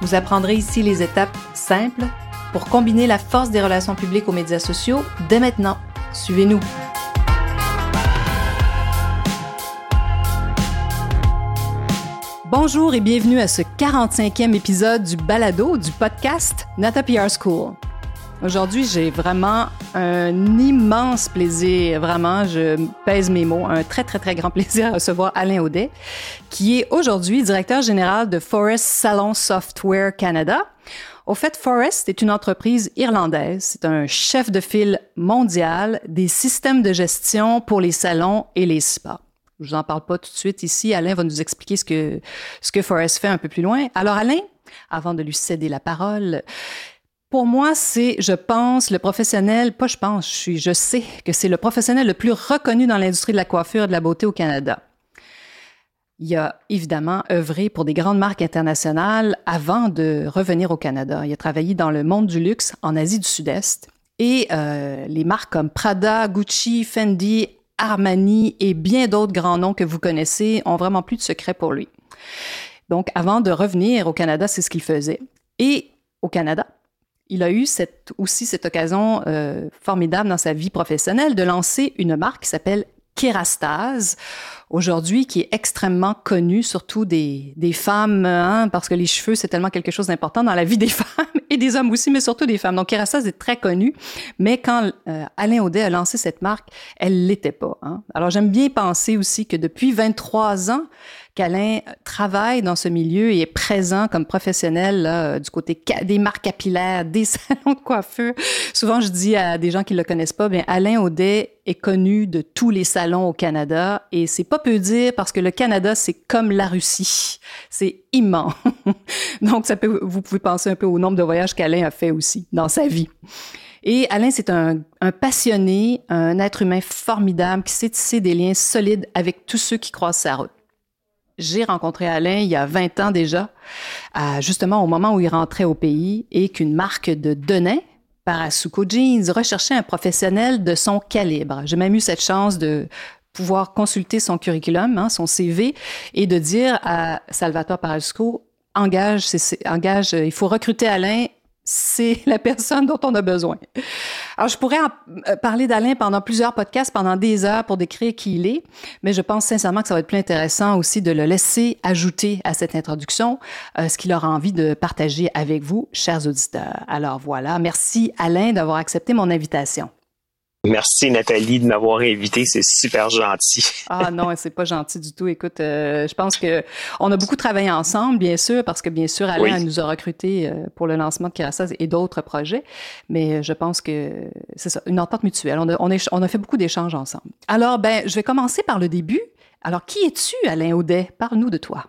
Vous apprendrez ici les étapes simples pour combiner la force des relations publiques aux médias sociaux dès maintenant. Suivez-nous. Bonjour et bienvenue à ce 45e épisode du balado du podcast Nata PR School. Aujourd'hui, j'ai vraiment un immense plaisir, vraiment, je pèse mes mots, un très, très, très grand plaisir à recevoir Alain Audet, qui est aujourd'hui directeur général de Forest Salon Software Canada. Au fait, Forest est une entreprise irlandaise. C'est un chef de file mondial des systèmes de gestion pour les salons et les spas. Je vous en parle pas tout de suite ici. Alain va nous expliquer ce que, ce que Forest fait un peu plus loin. Alors, Alain, avant de lui céder la parole, pour moi, c'est, je pense, le professionnel, pas je pense, je, suis, je sais que c'est le professionnel le plus reconnu dans l'industrie de la coiffure et de la beauté au Canada. Il a évidemment œuvré pour des grandes marques internationales avant de revenir au Canada. Il a travaillé dans le monde du luxe en Asie du Sud-Est et euh, les marques comme Prada, Gucci, Fendi, Armani et bien d'autres grands noms que vous connaissez ont vraiment plus de secret pour lui. Donc, avant de revenir au Canada, c'est ce qu'il faisait. Et au Canada, il a eu cette, aussi cette occasion euh, formidable dans sa vie professionnelle de lancer une marque qui s'appelle Kerastase, aujourd'hui qui est extrêmement connue, surtout des, des femmes, hein, parce que les cheveux, c'est tellement quelque chose d'important dans la vie des femmes des hommes aussi, mais surtout des femmes. Donc Kerastase est très connue, mais quand euh, Alain Audet a lancé cette marque, elle l'était pas. Hein. Alors j'aime bien penser aussi que depuis 23 ans, qu'Alain travaille dans ce milieu et est présent comme professionnel là, du côté des marques capillaires, des salons de coiffure. Souvent, je dis à des gens qui le connaissent pas, bien Alain Audet est connu de tous les salons au Canada et c'est pas peu dire parce que le Canada c'est comme la Russie, c'est immense. Donc ça peut, vous pouvez penser un peu au nombre de voyages qu'Alain a fait aussi dans sa vie. Et Alain, c'est un, passionné, un être humain formidable qui sait tisser des liens solides avec tous ceux qui croisent sa route. J'ai rencontré Alain il y a 20 ans déjà, justement au moment où il rentrait au pays et qu'une marque de Denain, Parasuco Jeans, recherchait un professionnel de son calibre. J'ai même eu cette chance de pouvoir consulter son curriculum, hein, son CV, et de dire à Salvatore Parasuco, engage, engage, il faut recruter Alain c'est la personne dont on a besoin. Alors, je pourrais euh, parler d'Alain pendant plusieurs podcasts, pendant des heures pour décrire qui il est, mais je pense sincèrement que ça va être plus intéressant aussi de le laisser ajouter à cette introduction euh, ce qu'il aura envie de partager avec vous, chers auditeurs. Alors voilà, merci Alain d'avoir accepté mon invitation. Merci Nathalie de m'avoir invité, c'est super gentil. ah non, c'est pas gentil du tout. Écoute, euh, je pense que on a beaucoup travaillé ensemble, bien sûr, parce que bien sûr Alain nous a recrutés euh, pour le lancement de Kirassaz et d'autres projets, mais je pense que c'est ça, une entente mutuelle. On a, on, on a fait beaucoup d'échanges ensemble. Alors, ben, je vais commencer par le début. Alors, qui es-tu, Alain Audet? Parle-nous de toi.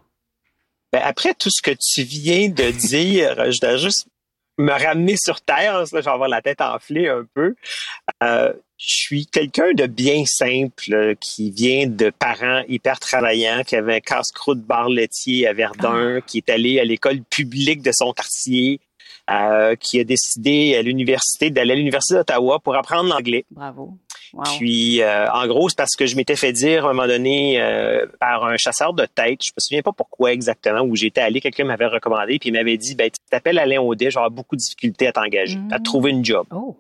Ben, après tout ce que tu viens de dire, je dois juste me ramener sur terre, je vais avoir la tête enflée un peu. Euh, je suis quelqu'un de bien simple qui vient de parents hyper travaillants, qui avait un casse-croûte bar laitier à Verdun, ah. qui est allé à l'école publique de son quartier, euh, qui a décidé à l'université d'aller à l'université d'Ottawa pour apprendre l'anglais. Bravo. Puis, euh, en gros, c'est parce que je m'étais fait dire à un moment donné euh, par un chasseur de tête, je me souviens pas pourquoi exactement, où j'étais allé, quelqu'un m'avait recommandé, puis il m'avait dit, ben, tu t'appelles Alain Audet, j'aurai beaucoup de difficultés à t'engager, à trouver une job. Oh.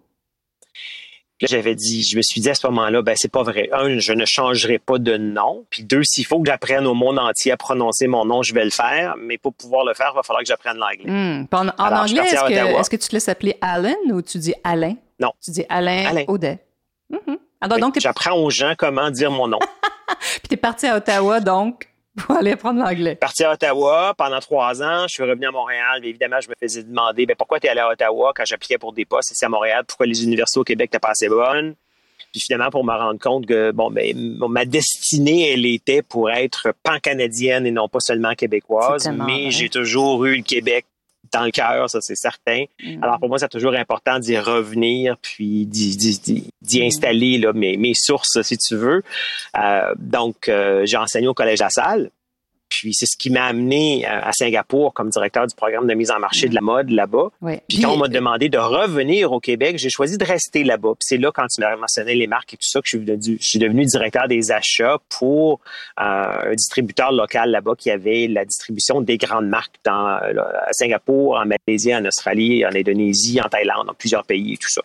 Puis j'avais dit, je me suis dit à ce moment-là, ben c'est pas vrai. Un, je ne changerai pas de nom. Puis deux, s'il faut que j'apprenne au monde entier à prononcer mon nom, je vais le faire. Mais pour pouvoir le faire, il va falloir que j'apprenne l'anglais. Hmm. En, anglais, est-ce que, tu te laisses appeler Alan ou tu dis Alain? Non. Tu dis Alain, Alain. Audet. Mm-hmm. Alors, donc, j'apprends aux gens comment dire mon nom. Puis t'es parti à Ottawa, donc, pour aller apprendre l'anglais. Parti à Ottawa pendant trois ans. Je suis revenu à Montréal. Mais évidemment, je me faisais demander ben, pourquoi tu es allé à Ottawa quand j'appliquais pour des postes ici à Montréal? Pourquoi les universités au Québec n'étaient pas assez bonnes? Puis finalement, pour me rendre compte que bon, ben, ma destinée, elle était pour être pan-canadienne et non pas seulement québécoise. Mais j'ai toujours eu le Québec dans le cœur, ça c'est certain. Mm. Alors pour moi, c'est toujours important d'y revenir, puis d'y installer là, mes, mes sources, si tu veux. Euh, donc, euh, j'ai enseigné au Collège La Salle. Puis c'est ce qui m'a amené euh, à Singapour comme directeur du programme de mise en marché de la mode là-bas. Puis, quand on m'a demandé de revenir au Québec, j'ai choisi de rester là-bas. Puis c'est là quand tu m'as mentionné les marques et tout ça que je suis devenu, je suis devenu directeur des achats pour euh, un distributeur local là-bas qui avait la distribution des grandes marques dans à Singapour, en Malaisie, en Australie, en Indonésie, en Thaïlande, dans plusieurs pays et tout ça.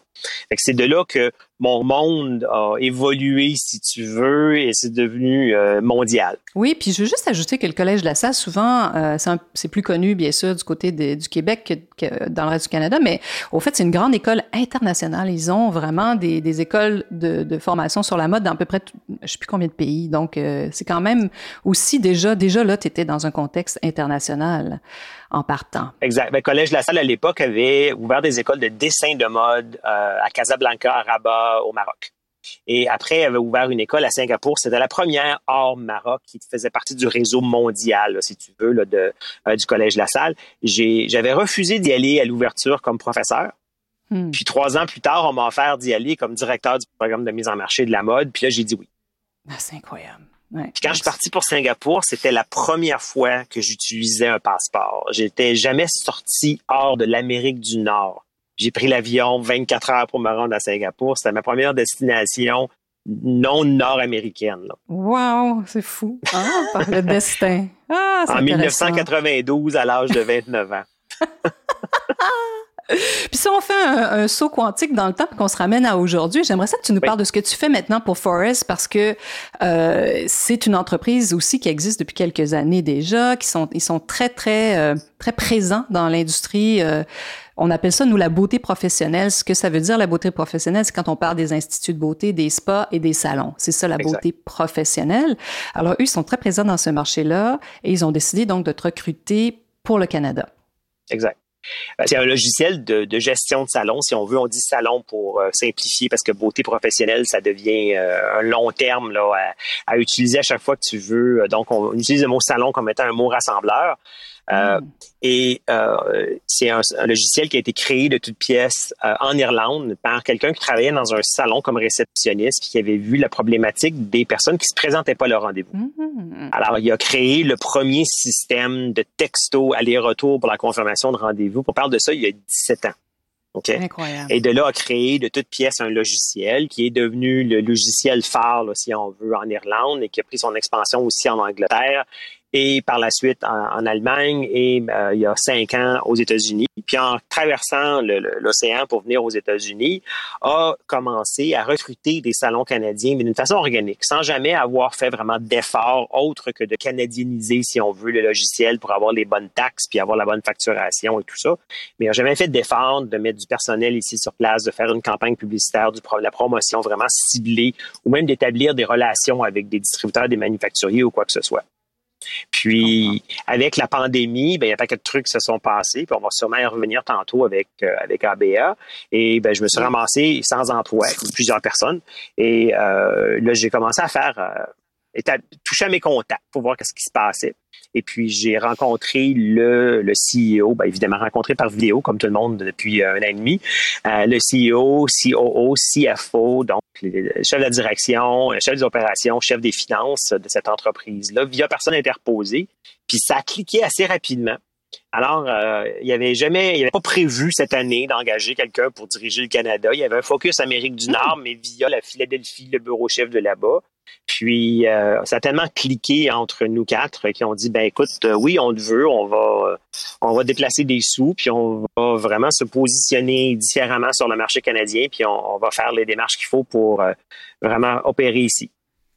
C'est de là que mon monde a évolué, si tu veux, et c'est devenu euh, mondial. Oui, puis je veux juste ajouter que le Collège de la Salle, souvent, euh, c'est plus connu, bien sûr, du côté du Québec que, dans le reste du Canada, mais au fait, c'est une grande école internationale. Ils ont vraiment des, écoles de, formation sur la mode dans à peu près, je sais plus combien de pays. Donc, euh, c'est quand même aussi déjà, déjà là, tu étais dans un contexte international en partant. Exact. Le ben, Collège de la Salle, à l'époque, avait ouvert des écoles de dessin de mode euh, à Casablanca, à Rabat, au Maroc. Et après, avait ouvert une école à Singapour. C'était la première hors Maroc qui faisait partie du réseau mondial, si tu veux, là, de, euh, du Collège de la Salle. J'avais refusé d'y aller à l'ouverture comme professeur. Hmm. Puis trois ans plus tard, on m'a offert d'y aller comme directeur du programme de mise en marché de la mode. Puis là, j'ai dit oui. Ah, c'est incroyable quand je suis parti pour Singapour, c'était la première fois que j'utilisais un passeport. J'étais jamais sorti hors de l'Amérique du Nord. J'ai pris l'avion 24 heures pour me rendre à Singapour. C'était ma première destination non nord-américaine. Wow, c'est fou. Ah, par le destin. Ah, en 1992, à l'âge de 29 ans. Puis si on fait un, saut quantique dans le temps qu'on se ramène à aujourd'hui, j'aimerais ça que tu nous parles de ce que tu fais maintenant pour Forest parce que euh, c'est une entreprise aussi qui existe depuis quelques années déjà, qui sont ils sont très très euh, très présents dans l'industrie. Euh, on appelle ça nous la beauté professionnelle. Ce que ça veut dire la beauté professionnelle, c'est quand on parle des instituts de beauté, des spas et des salons. C'est ça la beauté professionnelle. Alors eux ils sont très présents dans ce marché-là et ils ont décidé donc de te recruter pour le Canada. Exact. Euh, c'est un logiciel de, gestion de salon, si on veut. On dit salon pour euh, simplifier parce que beauté professionnelle, ça devient euh, un long terme là, à, utiliser à chaque fois que tu veux. Donc, on utilise le mot salon comme étant un mot rassembleur. Euh, mm. Et euh, c'est un, logiciel qui a été créé de toutes pièces euh, en Irlande par quelqu'un qui travaillait dans un salon comme réceptionniste puis qui avait vu la problématique des personnes qui se présentaient pas à leur rendez-vous. Mm-hmm. Alors, il a créé le premier système de texto aller-retour pour la confirmation de rendez-vous. On parle de ça il y a 17 ans. Incroyable. Et de là a créé de toutes pièces un logiciel qui est devenu le logiciel phare, si on veut, en Irlande et qui a pris son expansion aussi en Angleterre et par la suite en, Allemagne et euh, il y a cinq ans aux États-Unis. Puis en traversant l'océan pour venir aux États-Unis, a commencé à recruter des salons canadiens, mais d'une façon organique, sans jamais avoir fait vraiment d'efforts autres que de canadieniser, si on veut, le logiciel pour avoir les bonnes taxes puis avoir la bonne facturation et tout ça. Mais il n'a jamais fait d'efforts de mettre du personnel ici sur place, de faire une campagne publicitaire, de la promotion vraiment ciblée ou même d'établir des relations avec des distributeurs, des manufacturiers ou quoi que ce soit. Puis, avec la pandémie, ben, il y a pas que de trucs qui se sont passés, puis on va sûrement y revenir tantôt avec, euh, avec ABA. Et ben, je me suis ramassé sans emploi, plusieurs personnes. Et euh, là, j'ai commencé à faire, euh, toucher à mes contacts pour voir ce qui se passait. Et puis, j'ai rencontré le, le CEO, bien évidemment rencontré par vidéo, comme tout le monde depuis un an et demi, euh, le CEO, COO, CFO, donc le chef de la direction, chef des opérations, chef des finances de cette entreprise-là, via personne interposée. Puis, ça a cliqué assez rapidement. Alors, euh, il n'y avait jamais, il n'y avait pas prévu cette année d'engager quelqu'un pour diriger le Canada. Il y avait un focus Amérique du Nord, mais via la Philadelphie, le bureau chef de là-bas. Puis, euh, ça a tellement cliqué entre nous quatre qui ont dit, ben écoute, euh, oui, on le veut, on va, on va déplacer des sous, puis on va vraiment se positionner différemment sur le marché canadien, puis on, va faire les démarches qu'il faut pour vraiment opérer ici.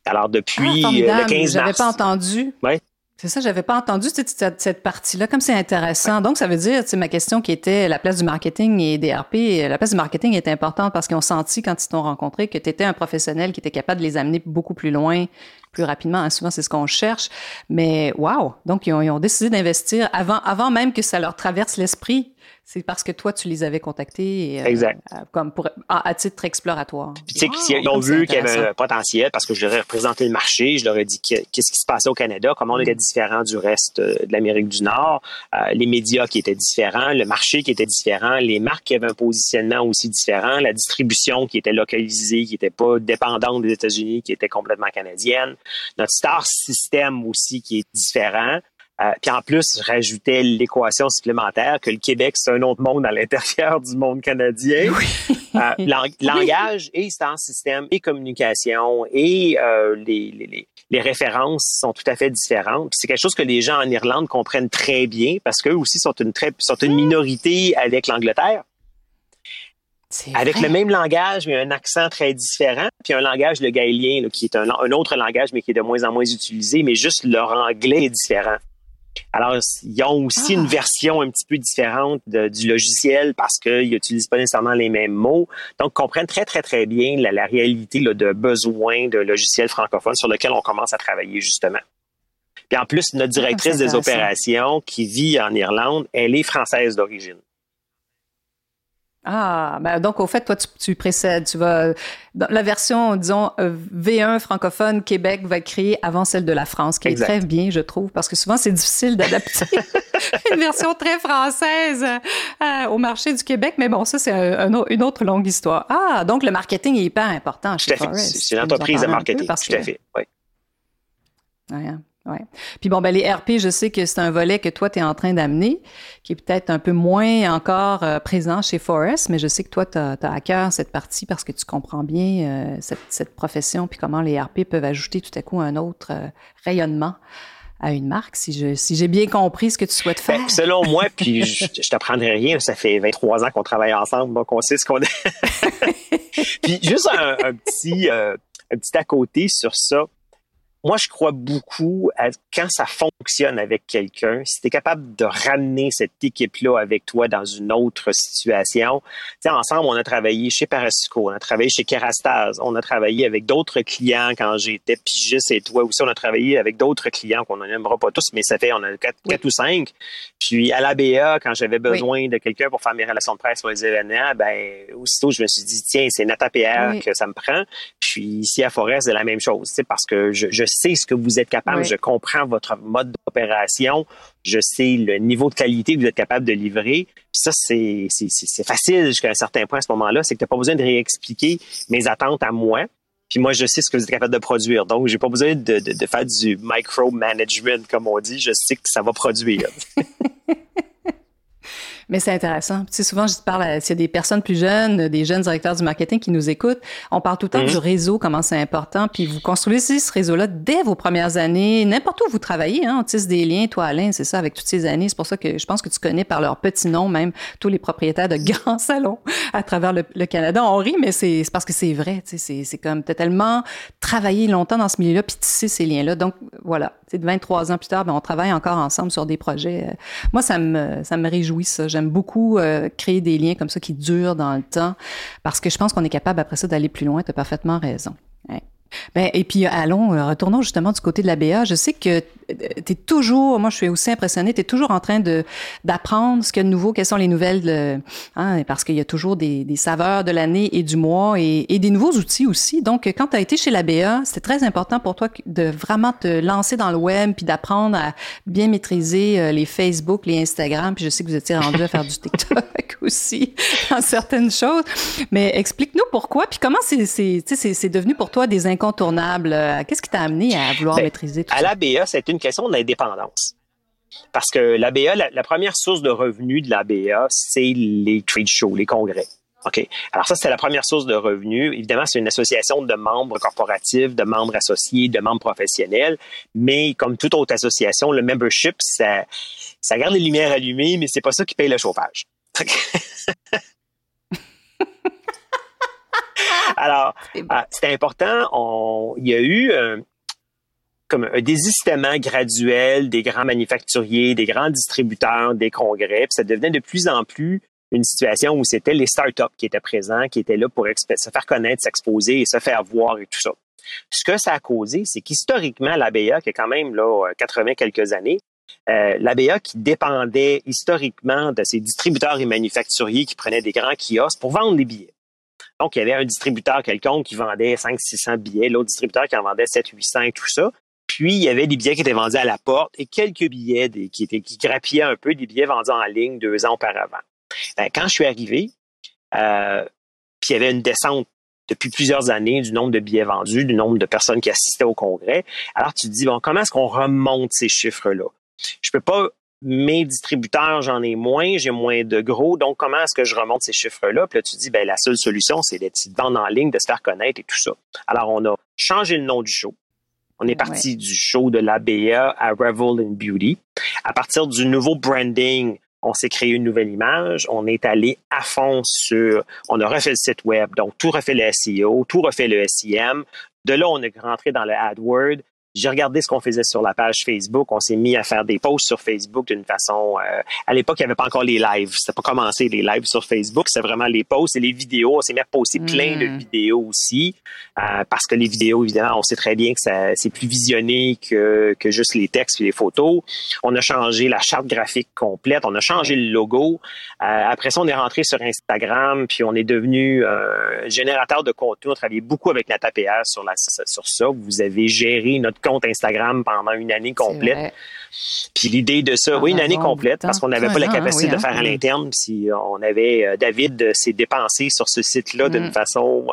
Alors, depuis ah, le 15 mars. J'avais pas entendu. Ouais. C'est ça, j'avais pas entendu cette, cette partie-là, comme c'est intéressant. Donc, ça veut dire, sais, ma question qui était la place du marketing et des RP, la place du marketing est importante parce qu'ils ont senti, quand ils t'ont rencontré, que tu étais un professionnel qui était capable de les amener beaucoup plus loin, plus rapidement. Hein, souvent, c'est ce qu'on cherche. Mais wow! Donc, ils ont, décidé d'investir avant, avant même que ça leur traverse l'esprit C'est parce que toi, tu les avais contactés. Euh, exact. comme pour, à, titre exploratoire. tu sais, ils ont vu qu'il y avait un potentiel parce que je leur ai représenté le marché, je leur ai dit qu'est-ce qui se passait au Canada, comment on était différent du reste euh, de l'Amérique du Nord, euh, les médias qui étaient différents, le marché qui était différent, les marques qui avaient un positionnement aussi différent, la distribution qui était localisée, qui n'était pas dépendante des États-Unis, qui était complètement canadienne, notre star système aussi qui est différent. Euh, puis en plus, je rajoutais l'équation supplémentaire que le Québec, c'est un autre monde à l'intérieur du monde canadien. Euh, langage et star système et communication et euh, les, les, les, références sont tout à fait différentes. C'est quelque chose que les gens en Irlande comprennent très bien parce qu'eux aussi sont une, très, sont une minorité avec l'Angleterre. Avec le même langage, mais un accent très différent, puis un langage, le gaélien, qui est un, un, autre langage, mais qui est de moins en moins utilisé, mais juste leur anglais est différent. Alors, ils ont aussi une ah. version un petit peu différente du logiciel parce qu'ils n'utilisent pas nécessairement les mêmes mots. Donc, ils comprennent très, très, très bien la, réalité de besoin de logiciels francophones sur lequel on commence à travailler justement. Puis en plus, notre ah, directrice des opérations qui vit en Irlande, elle est française d'origine. Ah, ben donc au fait, toi, tu, précèdes, tu vas dans la version, disons euh, V1 francophone Québec va être créée avant celle de la France, qui est très bien, je trouve, parce que souvent c'est difficile d'adapter une version très française euh, au marché du Québec. Mais bon, ça c'est une autre longue histoire. Ah, donc le marketing est hyper important chez Forest. C'est une entreprise de marketing, tout à fait. Oui. Ouais. Ouais. Puis bon, ben les RP, je sais que c'est un volet que toi, tu es en train d'amener, qui est peut-être un peu moins encore euh, présent chez Forest, mais je sais que toi, tu as, à cœur cette partie parce que tu comprends bien euh, cette, cette, profession, puis comment les RP peuvent ajouter tout à coup un autre euh, rayonnement à une marque, si je si j'ai bien compris ce que tu souhaites ben, faire. selon moi, puis je, je t'apprendrai rien, ça fait 23 ans qu'on travaille ensemble, donc on sait ce qu'on est. puis juste un, un petit un petit à côté sur ça moi, je crois beaucoup à quand ça fonctionne avec quelqu'un, si tu es capable de ramener cette équipe-là avec toi dans une autre situation. Tu ensemble, on a travaillé chez Parasco, on a travaillé chez Kerastase, on a travaillé avec d'autres clients quand j'étais pigiste et toi aussi, on a travaillé avec d'autres clients qu'on n'aimera pas tous, mais ça fait, on a quatre, ou cinq. Puis à l'ABA, quand j'avais besoin de quelqu'un pour faire mes relations de presse pour les événements, ben aussitôt, je me suis dit, tiens, c'est Nata PR que ça me prend. Puis ici à Forest, c'est la même chose, parce que je, je sais ce que vous êtes capable, je comprends votre mode d'opération, je sais le niveau de qualité que vous êtes capable de livrer. Puis ça, c'est, facile jusqu'à un certain point à ce moment-là, c'est que tu n'as pas besoin de réexpliquer mes attentes à moi. Puis moi, je sais ce que vous êtes capable de produire. Donc, j'ai pas besoin de, de faire du micro-management, comme on dit. Je sais que ça va produire. Mais c'est intéressant. Tu sais, souvent, je te parle, s'il y a des personnes plus jeunes, des jeunes directeurs du marketing qui nous écoutent, on parle tout le temps mhm. du réseau, comment c'est important, puis vous construisez ce réseau-là dès vos premières années, n'importe où vous travaillez, hein, on tisse des liens, toi Alain, c'est ça, avec toutes ces années. C'est pour ça que je pense que tu connais par leur petit nom même tous les propriétaires de grands salons à travers le, Canada. On rit, mais c'est parce que c'est vrai, tu sais, c'est comme, t'as tellement travaillé longtemps dans ce milieu-là, puis tisser ces liens-là. Donc, voilà, tu sais, 23 ans plus tard, ben, on travaille encore ensemble sur des projets. Moi, ça me, ça me réjouit, ça. J'aime beaucoup euh, créer des liens comme ça qui durent dans le temps parce que je pense qu'on est capable après ça d'aller plus loin. Tu as parfaitement raison. Ben, et puis, allons, euh, retournons justement du côté de la BA. Je sais que tu es toujours, moi je suis aussi impressionnée, tu es toujours en train d'apprendre ce qu'il y a de nouveau, quelles sont les nouvelles, euh, hein, parce qu'il y a toujours des, des saveurs de l'année et du mois et, des nouveaux outils aussi. Donc, quand tu as été chez la BA, c'était très important pour toi de vraiment te lancer dans le web puis d'apprendre à bien maîtriser euh, les Facebook, les Instagram. Puis je sais que vous étiez rendu à faire du TikTok aussi dans certaines choses. Mais explique-nous pourquoi, puis comment c'est devenu pour toi des incontournables. Euh, qu'est-ce qui t'a amené à vouloir ben, maîtriser tout à ça? À l'ABA, c'est une question d'indépendance. Parce que l'ABA, la, la première source de revenus de l'ABA, c'est les trade shows, les congrès. OK? Alors ça, c'est la première source de revenus. Évidemment, c'est une association de membres corporatifs, de membres associés, de membres professionnels. Mais comme toute autre association, le membership, ça, ça garde les lumières allumées, mais c'est pas ça qui paye le chauffage. Alors, ah, c'est important. il y a eu euh, comme un désistement graduel des grands manufacturiers, des grands distributeurs, des congrès. Puis ça devenait de plus en plus une situation où c'était les startups qui étaient présents, qui étaient là pour se faire connaître, s'exposer et se faire voir et tout ça. Ce que ça a causé, c'est qu'historiquement, l'ABA, qui est quand même là 80 quelques années, euh, l'ABA qui dépendait historiquement de ses distributeurs et manufacturiers qui prenaient des grands kiosques pour vendre des billets. Donc, il y avait un distributeur quelconque qui vendait 500-600 billets, l'autre distributeur qui en vendait 700-800 et tout ça. Puis, il y avait des billets qui étaient vendus à la porte et quelques billets qui, grappillaient un peu, des billets vendus en ligne deux ans auparavant. Ben, quand je suis arrivé, euh, puis il y avait une descente depuis plusieurs années du nombre de billets vendus, du nombre de personnes qui assistaient au congrès. Alors tu te dis, bon, comment est-ce qu'on remonte ces chiffres-là? Je peux pas, mes distributeurs, j'en ai moins, j'ai moins de gros, donc comment est-ce que je remonte ces chiffres-là? Puis là, tu dis, ben, la seule solution, c'est d'être vendre en ligne, de se faire connaître et tout ça. Alors, on a changé le nom du show. On est parti du show de l'ABA à Revel in Beauty. À partir du nouveau branding, on s'est créé une nouvelle image, on est allé à fond sur, on a refait le site web, donc tout refait le SEO, tout refait le SEM. De là, on est rentré dans le AdWord. J'ai regardé ce qu'on faisait sur la page Facebook. On s'est mis à faire des posts sur Facebook d'une façon. Euh, à l'époque, il n'y avait pas encore les lives. C'était pas commencé les lives sur Facebook. C'est vraiment les posts et les vidéos. On s'est mis à poster plein de mm. vidéos aussi, euh, parce que les vidéos, évidemment, on sait très bien que c'est plus visionné que, que juste les textes et les photos. On a changé la charte graphique complète. On a changé le logo. Euh, après ça, on est rentré sur Instagram, puis on est devenu générateur de contenu. On travaillait beaucoup avec Nata sur, la, sur ça. Vous avez géré notre compte Instagram pendant une année complète. Puis l'idée de ça, oui, une année complète, parce qu'on n'avait pas la capacité de hein. faire à l'interne. Si on avait euh, David euh, s'est dépensé sur ce site-là d'une mm. façon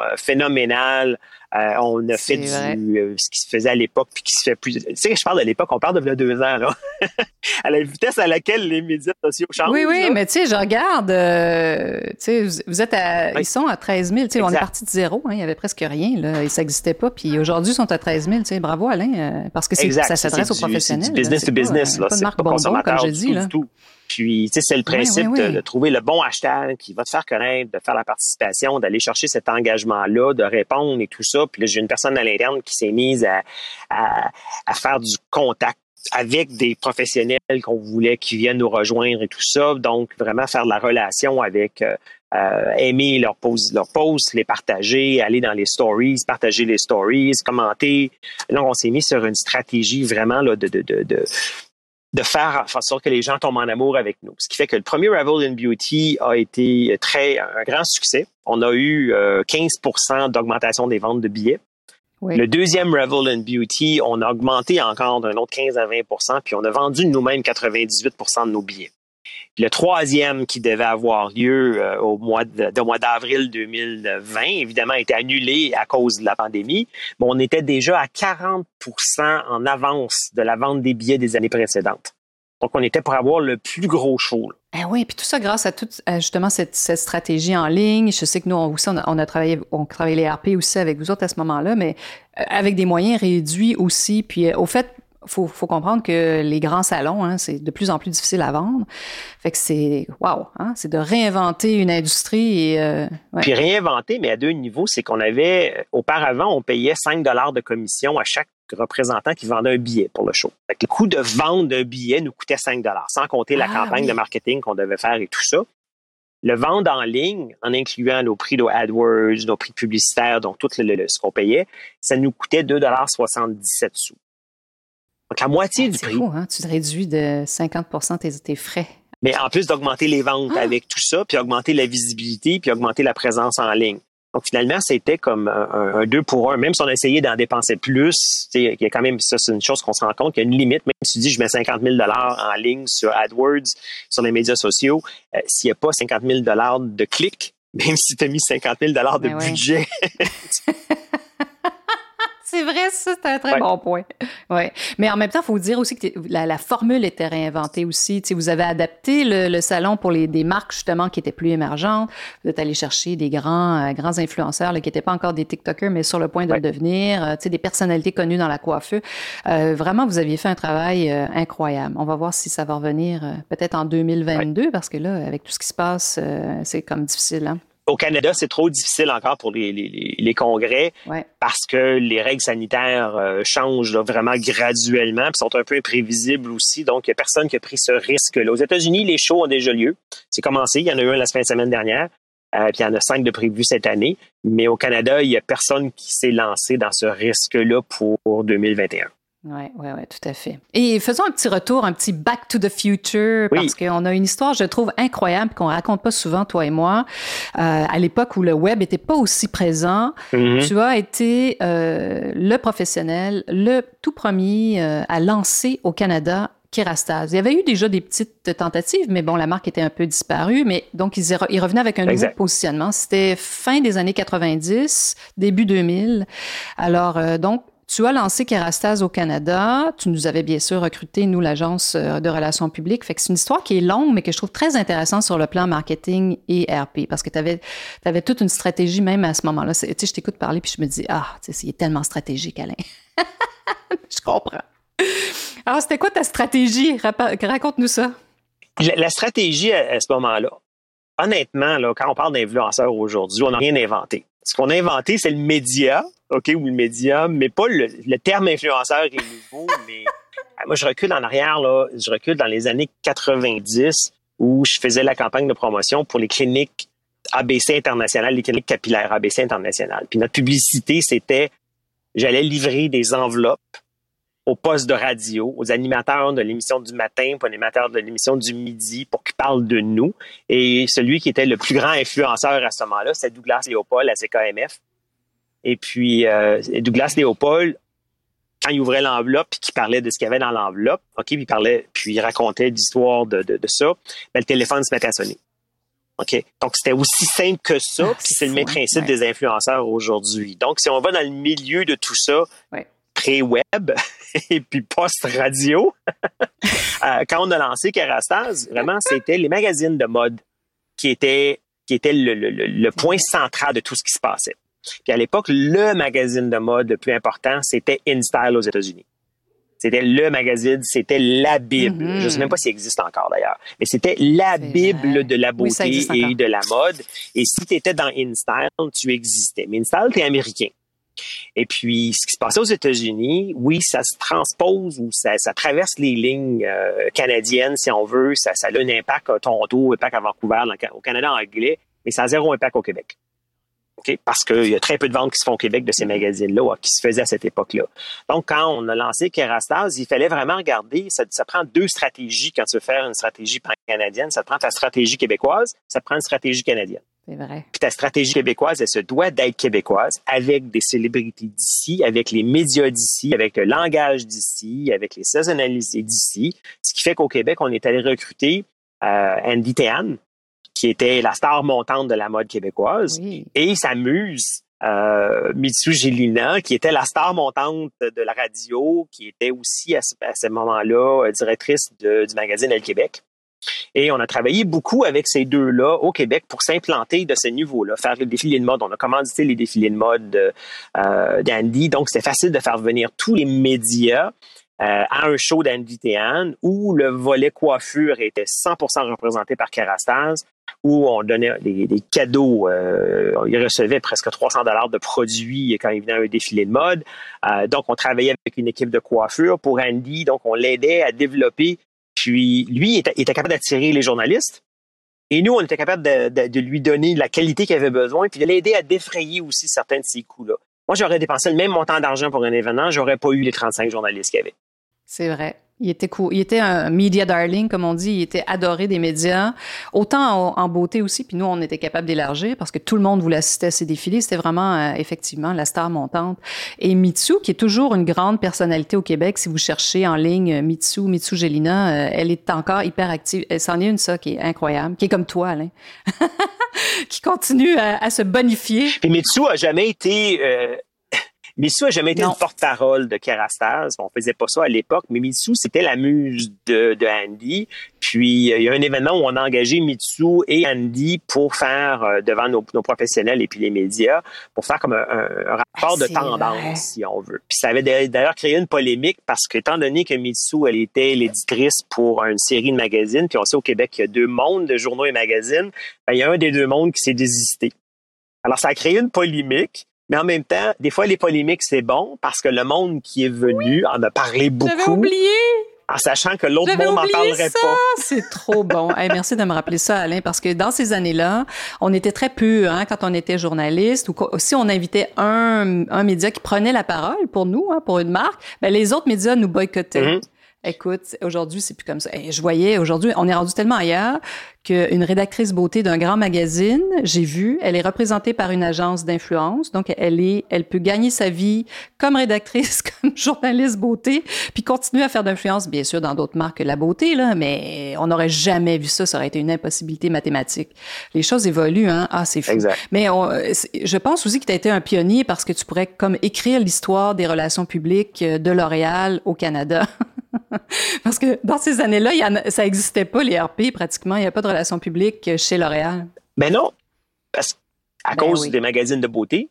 euh, on a fait du, ce qui se faisait à l'époque, puis qui se fait plus. Tu sais, je parle de l'époque, on parle de deux ans, là. à la vitesse à laquelle les médias sociaux changent. Oui, oui, mais tu sais, je regarde, tu sais, vous êtes à, ils sont à 13 000, tu sais, on est parti de zéro, hein, il y avait presque rien, là, et ça n'existait pas, puis aujourd'hui, ils sont à 13 000, tu sais, bravo Alain, parce que ça s'adresse aux professionnels. C'est business to business, là, c'est pas consommateur comme dit, du tout. Puis, tu sais, c'est le principe De, trouver le bon hashtag qui va te faire connaître, de faire la participation, d'aller chercher cet engagement-là, de répondre et tout ça. Puis là, j'ai une personne à l'interne qui s'est mise à, à, faire du contact avec des professionnels qu'on voulait qui viennent nous rejoindre et tout ça. Donc, vraiment faire de la relation avec euh, euh, aimer leurs posts, leur posts, les partager, aller dans les stories, partager les stories, commenter. Donc, on s'est mis sur une stratégie vraiment là, de, de, de, de faire en sorte que les gens tombent en amour avec nous. Ce qui fait que le premier Revel in Beauty a été très un grand succès. On a eu 15% euh, d'augmentation des ventes de billets. Le deuxième Revel in Beauty, on a augmenté encore d'un autre 15 à 20% puis on a vendu nous-mêmes 98% de nos billets. Le troisième qui devait avoir lieu euh, au mois de, mois d'avril 2020, évidemment, a été annulé à cause de la pandémie. Mais on était déjà à 40% en avance de la vente des billets des années précédentes. Donc, on était pour avoir le plus gros show. Eh oui, puis tout ça grâce à toute justement cette, stratégie en ligne. Je sais que nous aussi on a, travaillé on travaillé les RP aussi avec vous autres à ce moment-là, mais euh, avec des moyens réduits aussi. Puis euh, au fait, faut, faut comprendre que les grands salons, hein, c'est de plus en plus difficile à vendre. Fait que c'est wow, hein, c'est de réinventer une industrie. Et, euh, Puis réinventer, mais à deux niveaux, c'est qu'on avait auparavant, on payait 5 dollars de commission à chaque représentant qui vendait un billet pour le show. Fait que le coût de vente d'un billet nous coûtait 5 dollars, sans compter la ah campagne de marketing qu'on devait faire et tout ça. Le vendre en ligne, en incluant nos prix de AdWords, nos prix publicitaires, donc tout le, ce qu'on payait, ça nous coûtait 2,77 sous. Donc, la moitié du prix. hein? Tu réduis de 50% tes, frais. Mais en plus d'augmenter les ventes ah! avec tout ça, puis augmenter la visibilité, puis augmenter la présence en ligne. Donc, finalement, c'était comme un, deux pour un. Même si on essayait d'en dépenser plus, il y a quand même, ça, c'est une chose qu'on se rend compte, qu'il y a une limite. Même si tu dis, je mets 50 000 en ligne sur AdWords, sur les médias sociaux, euh, s'il n'y a pas 50 000 de clics, même si tu as mis 50 000 de ben budget, C'est vrai, ça, c'est un très bon point. Ouais. Mais en même temps, il faut dire aussi que la, formule était réinventée aussi. Tu vous avez adapté le, salon pour les, des marques, justement, qui étaient plus émergentes. Vous êtes allé chercher des grands, euh, grands influenceurs qui n'étaient pas encore des TikTokers, mais sur le point de le devenir. Euh, des personnalités connues dans la coiffure. Euh, vraiment, vous aviez fait un travail incroyable. On va voir si ça va revenir peut-être en 2022, parce que là, avec tout ce qui se passe, c'est comme difficile. Hein? Au Canada, c'est trop difficile encore pour les, les, congrès parce que les règles sanitaires euh, changent vraiment graduellement et sont un peu imprévisibles aussi. Donc, il n'y a personne qui a pris ce risque-là. Aux États-Unis, les shows ont déjà lieu. C'est commencé. Il y en a eu un la semaine dernière. Euh, puis il y en a cinq de prévus cette année. Mais au Canada, il n'y a personne qui s'est lancé dans ce risque-là pour 2021. Oui, oui, oui, tout à fait. Et faisons un petit retour, un petit back to the future, parce qu'on a une histoire, je trouve, incroyable, qu'on raconte pas souvent, toi et moi. Euh, à l'époque où le web n'était pas aussi présent, mm-hmm. tu as été euh, le professionnel, le tout premier euh, à lancer au Canada Kerastase. Il y avait eu déjà des petites tentatives, mais bon, la marque était un peu disparue. Mais donc, ils, ils revenaient avec un nouveau positionnement. C'était fin des années 90, début 2000. Alors, euh, donc, tu as lancé Kerastase au Canada. Tu nous avais bien sûr recruté, nous, l'agence euh, de relations publiques. Fait que c'est une histoire qui est longue, mais que je trouve très intéressante sur le plan marketing et RP, parce que tu avais, avais, toute une stratégie même à ce moment-là. Tu sais, je t'écoute parler, puis je me dis, ah, tu sais, c'est tellement stratégique, Alain. je comprends. Alors, c'était quoi ta stratégie? Raconte-nous ça. La, stratégie à, ce moment-là, honnêtement, là, quand on parle d'influenceurs aujourd'hui, on n'a rien inventé. Ce qu'on a inventé, c'est le média, OK, ou le média, mais pas le, terme influenceur est nouveau, mais ah, moi, je recule en arrière, là, je recule dans les années 90 où je faisais la campagne de promotion pour les cliniques ABC internationales, les cliniques capillaires ABC internationales. Puis notre publicité, c'était j'allais livrer des enveloppes aux postes de radio, aux animateurs de l'émission du matin, aux animateurs de l'émission du midi pour qu'ils parlent de nous. Et celui qui était le plus grand influenceur à ce moment-là, c'est Douglas Léopold à CKMF. Et puis, euh, Douglas Léopold, quand il ouvrait l'enveloppe et qu'il parlait de ce qu'il y avait dans l'enveloppe, OK, puis il parlait, puis il racontait l'histoire de, de, ça, ben, le téléphone se mettait à sonner. OK? Donc, c'était aussi simple que ça, ah, puis c'est le même principe des influenceurs aujourd'hui. Donc, si on va dans le milieu de tout ça, pré-web et puis post-radio, euh, quand on a lancé Kerastase, vraiment, c'était les magazines de mode qui étaient, qui étaient le, le, le, point central de tout ce qui se passait. Puis à l'époque, le magazine de mode le plus important, c'était InStyle aux États-Unis. C'était le magazine, c'était la Bible. Je ne sais même pas s'il existe encore d'ailleurs, mais c'était la Bible de la beauté et de la mode. Et si tu étais dans InStyle, tu existais. Mais InStyle, tu es américain. Et puis, ce qui se passait aux États-Unis, oui, ça se transpose ou ça, traverse les lignes euh, canadiennes, si on veut. Ça, a un impact à Toronto, un impact à Vancouver, au Canada anglais, mais ça a zéro impact au Québec. Parce qu'il y a très peu de ventes qui se font au Québec de ces magazines-là, qui se faisaient à cette époque-là. Donc, quand on a lancé Kerastase, il fallait vraiment regarder, ça, ça prend deux stratégies quand tu veux faire une stratégie pan-canadienne. Ça prend ta stratégie québécoise, ça prend une stratégie canadienne. C'est vrai. Puis ta stratégie québécoise, elle se doit d'être québécoise avec des célébrités d'ici, avec les médias d'ici, avec le langage d'ici, avec les saisonnalités d'ici. Ce qui fait qu'au Québec, on est allé recruter euh, Andy Tehan, qui était la star montante de la mode québécoise, et sa muse, euh, Mitsu Gélina, qui était la star montante de la radio, qui était aussi à ce, moment-là euh, directrice du magazine Elle Québec. Et on a travaillé beaucoup avec ces deux-là au Québec pour s'implanter de ce niveau-là, faire les défilés de mode. On a commandité les défilés de mode euh, d'Andy, donc c'était facile de faire venir tous les médias euh, à un show d'Andy Théan où le volet coiffure était 100% représenté par Kerastase, où on donnait des, cadeaux. Euh, il recevait presque 300 dollars de produits quand il venait à un défilé de mode. Euh, donc, on travaillait avec une équipe de coiffure pour Andy. Donc, on l'aidait à développer puis lui, il était, capable d'attirer les journalistes. Et nous, on était capable de, lui donner la qualité qu'il avait besoin, puis de l'aider à défrayer aussi certains de ces coûts-là. Moi, j'aurais dépensé le même montant d'argent pour un événement, j'aurais pas eu les 35 journalistes qu'il y avait. C'est vrai. Il était cool. Il était un media darling, comme on dit. Il était adoré des médias, autant en, beauté aussi. Puis nous, on était capable d'élargir parce que tout le monde voulait assister à ses défilés. C'était vraiment, euh, effectivement, la star montante. Et Mitsu, qui est toujours une grande personnalité au Québec, si vous cherchez en ligne euh, Mitsu, Mitsu Gelina, euh, elle est encore hyper active. Elle s'en est une, ça, qui est incroyable, qui est comme toi, Alain. qui continue à, se bonifier. Et Mitsu a jamais été Mitsou n'a jamais été une porte-parole de Kerastase. On faisait pas ça à l'époque, mais Mitsou, c'était la muse de, de, Andy. Puis, euh, il y a un événement où on a engagé Mitsou et Andy pour faire, euh, devant nos, professionnels et puis les médias, pour faire comme un, rapport de tendance, si on veut. Puis, ça avait d'ailleurs créé une polémique parce que, étant donné que Mitsou, elle était l'éditrice pour une série de magazines, puis on sait au Québec qu'il y a deux mondes de journaux et magazines, ben, il y a un des deux mondes qui s'est désisté. Alors, ça a créé une polémique. Mais en même temps, des fois, les polémiques, c'est bon parce que le monde qui est venu en a parlé beaucoup. J'avais oublié. en sachant que l'autre monde n'en parlerait pas. C'est trop bon. merci de me rappeler ça, Alain, parce que dans ces années-là, on était très peu hein, quand on était journaliste ou si on invitait un, un média qui prenait la parole pour nous, hein, pour une marque, ben, les autres médias nous boycottaient. Mm-hmm. Écoute, aujourd'hui, c'est plus comme ça. je voyais, aujourd'hui, on est rendu tellement ailleurs qu'une rédactrice beauté d'un grand magazine, j'ai vu, elle est représentée par une agence d'influence. Donc, elle est, elle peut gagner sa vie comme rédactrice, comme journaliste beauté, puis continuer à faire d'influence, bien sûr, dans d'autres marques que la beauté, là, mais on n'aurait jamais vu ça. Ça aurait été une impossibilité mathématique. Les choses évoluent, hein. Ah, c'est fou. Exact. Mais je pense aussi que tu as été un pionnier parce que tu pourrais comme écrire l'histoire des relations publiques de L'Oréal au Canada. Parce que dans ces années-là, ça n'existait pas, les RP, pratiquement. Il n'y a pas de relations publiques chez L'Oréal. Ben non, parce à ben cause des magazines de beauté.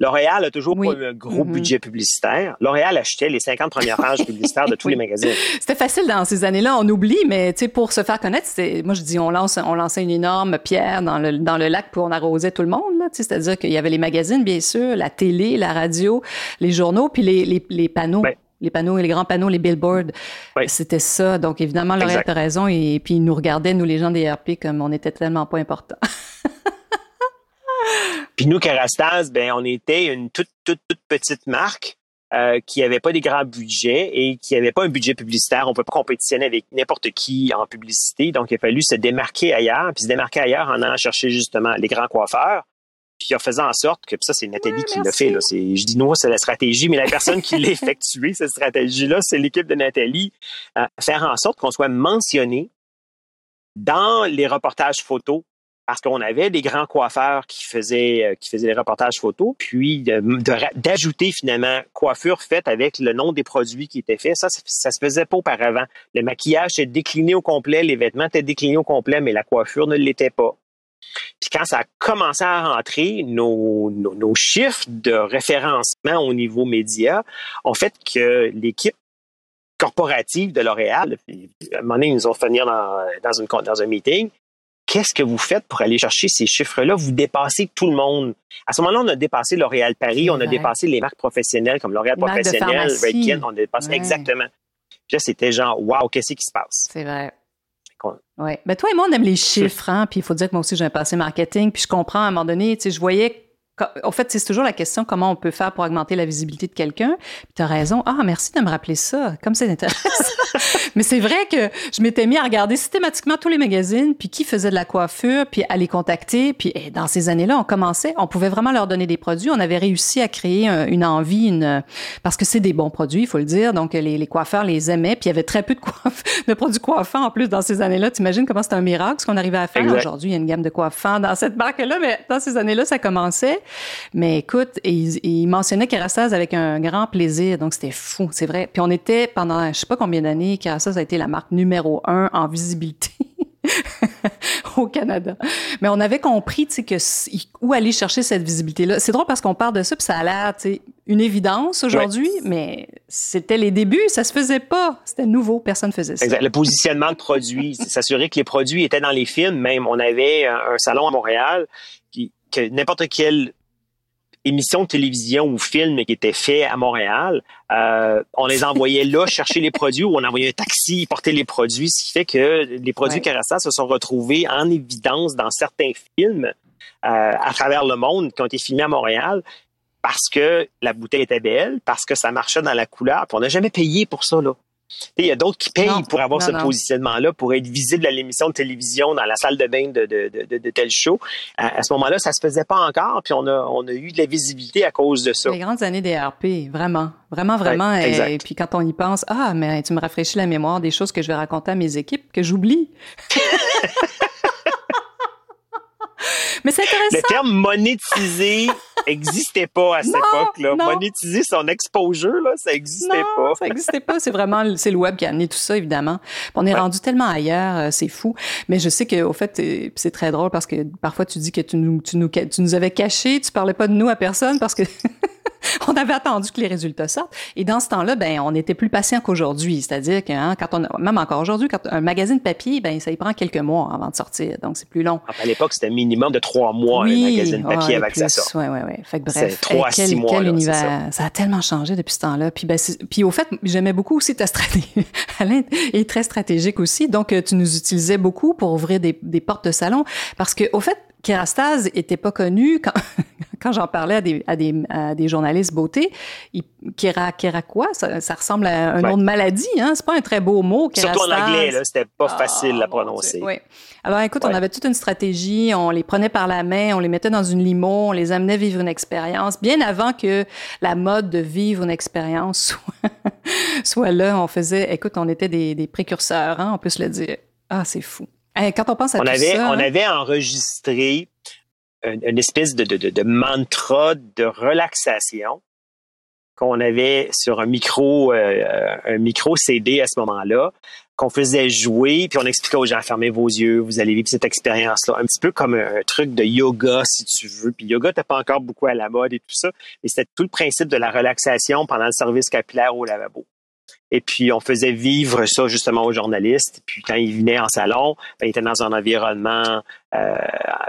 L'Oréal a toujours pas eu un gros mm-hmm. budget publicitaire. L'Oréal achetait les 50 premières pages publicitaires de tous les magazines. C'était facile dans ces années-là, on oublie, mais pour se faire connaître, moi je dis on lance, on lançait une énorme pierre dans le, dans le lac pour on arrosait tout le monde. C'est-à-dire qu'il y avait les magazines, bien sûr, la télé, la radio, les journaux, puis les, les, panneaux. Ben, les panneaux, les grands panneaux, les billboards. C'était ça. Donc, évidemment, L'Oréal a raison. Et puis, ils nous regardaient, nous, les gens des RP, comme on était tellement pas importants. puis nous, Carastase, ben, on était une toute, toute, toute petite marque euh, qui n'avait pas des grands budgets et qui n'avait pas un budget publicitaire. On ne peut pas compétitionner avec n'importe qui en publicité. Donc, il a fallu se démarquer ailleurs, puis se démarquer ailleurs en allant chercher justement les grands coiffeurs puis en faisant en sorte que ça, c'est Nathalie qui l'a fait. Là. Je dis non, c'est la stratégie, mais la personne qui l'a effectué, cette stratégie-là, c'est l'équipe de Nathalie. Euh, faire en sorte qu'on soit mentionné dans les reportages photos parce qu'on avait des grands coiffeurs qui faisaient euh, qui faisaient les reportages photos, puis d'ajouter finalement coiffure faite avec le nom des produits qui étaient faits. Ça, ça, se faisait pas auparavant. Le maquillage était décliné au complet, les vêtements étaient déclinés au complet, mais la coiffure ne l'était pas. Puis quand ça a commencé à rentrer, nos, nos, chiffres de référencement au niveau média ont fait que l'équipe corporative de L'Oréal, à un moment donné, ils nous ont fait venir dans, dans, une, dans un meeting. Qu'est-ce que vous faites pour aller chercher ces chiffres-là? Vous dépassez tout le monde. À ce moment-là, on a dépassé L'Oréal Paris, on a dépassé les marques professionnelles comme L'Oréal Professionnel, Redken, on a dépassé exactement. Puis là, c'était genre, waouh, qu'est-ce qui se passe? C'est vrai. Oui. Ben, toi et moi, on aime les chiffres, hein? Puis il faut dire que moi aussi, j'ai un passé marketing. Puis je comprends à un moment donné, tu sais, je voyais en fait, c'est toujours la question comment on peut faire pour augmenter la visibilité de quelqu'un. Puis tu as raison. Ah, merci de me rappeler ça. Comme c'est intéressant. Mais c'est vrai que je m'étais mis à regarder systématiquement tous les magazines, puis qui faisait de la coiffure, puis à les contacter. Puis eh, dans ces années-là, on commençait, on pouvait vraiment leur donner des produits. On avait réussi à créer une envie, une parce que c'est des bons produits, il faut le dire. Donc les, les, coiffeurs les aimaient, puis il y avait très peu de, de produits coiffants en plus dans ces années-là. T'imagines comment c'était un miracle ce qu'on arrivait à faire aujourd'hui. Il y a une gamme de coiffants dans cette marque-là, mais dans ces années-là, ça commençait. Mais écoute, il, il mentionnait Kerastase avec un grand plaisir, donc c'était fou, c'est vrai. Puis on était pendant je sais pas combien d'années, Kerastase a été la marque numéro un en visibilité. au Canada. Mais on avait compris, tu sais, que où aller chercher cette visibilité-là. C'est drôle parce qu'on parle de ça, puis ça a l'air, tu sais, une évidence aujourd'hui, mais c'était les débuts, ça se faisait pas. C'était nouveau, personne faisait ça. Exact. Le positionnement de produits, s'assurer que les produits étaient dans les films. Même, on avait un, salon à Montréal qui, que n'importe quel émissions de télévision ou films qui étaient faits à Montréal, euh, on les envoyait là chercher les produits ou on envoyait un taxi porter les produits, ce qui fait que les produits ouais. se sont retrouvés en évidence dans certains films euh, à travers le monde qui ont été filmés à Montréal parce que la bouteille était belle, parce que ça marchait dans la couleur. Puis on n'a jamais payé pour ça là. Il y a d'autres qui payent pour avoir ce positionnement-là, pour être visible à l'émission de télévision, dans la salle de bain de, de, de, de tel show. À, ce moment-là, ça se faisait pas encore, puis on a, on a eu de la visibilité à cause de ça. Les grandes années des RP, vraiment. Vraiment, vraiment. et, puis quand on y pense, ah, mais tu me rafraîchis la mémoire des choses que je vais raconter à mes équipes que j'oublie. Mais c'est intéressant. Le terme monétiser n'existait pas à cette époque-là. Monétiser son exposure, là, ça n'existait pas. ça n'existait pas. C'est vraiment c'est le web qui a amené tout ça, évidemment. On est rendu tellement ailleurs, euh, c'est fou. Mais je sais qu'au fait, euh, c'est très drôle parce que parfois tu dis que tu nous, tu nous, tu nous avais caché, tu parlais pas de nous à personne parce que on avait attendu que les résultats sortent. Et dans ce temps-là, ben, on était plus patient qu'aujourd'hui. C'est-à-dire que hein, quand on, même encore aujourd'hui, quand un magazine papier, ben, ça y prend quelques mois avant de sortir. Donc, c'est plus long. Ah, à l'époque, c'était minimum de trois mois un magazine papier avec ça sort. Oui, oui, oui. Fait que bref. Trois à six mois. Quel univers. Ça. a tellement changé depuis ce temps-là. Puis, ben, puis au fait, j'aimais beaucoup aussi ta stratégie. Alain est très stratégique aussi. Donc, tu nous utilisais beaucoup pour ouvrir des, des portes de salon. Parce que, au fait, Kerastase était pas connu quand, quand j'en parlais à des, à des, à des journalistes beauté. Kéra, quoi? Ça, ça, ressemble à un nom de maladie, hein? C'est pas un très beau mot, Surtout en anglais, là, c'était pas ah, facile à prononcer. Oui. Alors, écoute, on avait toute une stratégie. On les prenait par la main, on les mettait dans une limo, on les amenait vivre une expérience. Bien avant que la mode de vivre une expérience soit, soit là, on faisait, écoute, on était des, des précurseurs, hein? On peut se le dire. Ah, c'est fou quand on pense à on tout avait, ça, on avait enregistré une, espèce de, de, de, mantra de relaxation qu'on avait sur un micro, euh, un micro CD à ce moment-là, qu'on faisait jouer, puis on expliquait aux gens fermez vos yeux, vous allez vivre cette expérience-là, un petit peu comme un, truc de yoga si tu veux. Puis yoga, t'as pas encore beaucoup à la mode et tout ça, mais c'était tout le principe de la relaxation pendant le service capillaire au lavabo. Et puis, on faisait vivre ça justement aux journalistes. Puis, quand ils venaient en salon, ben, ils étaient dans un environnement euh,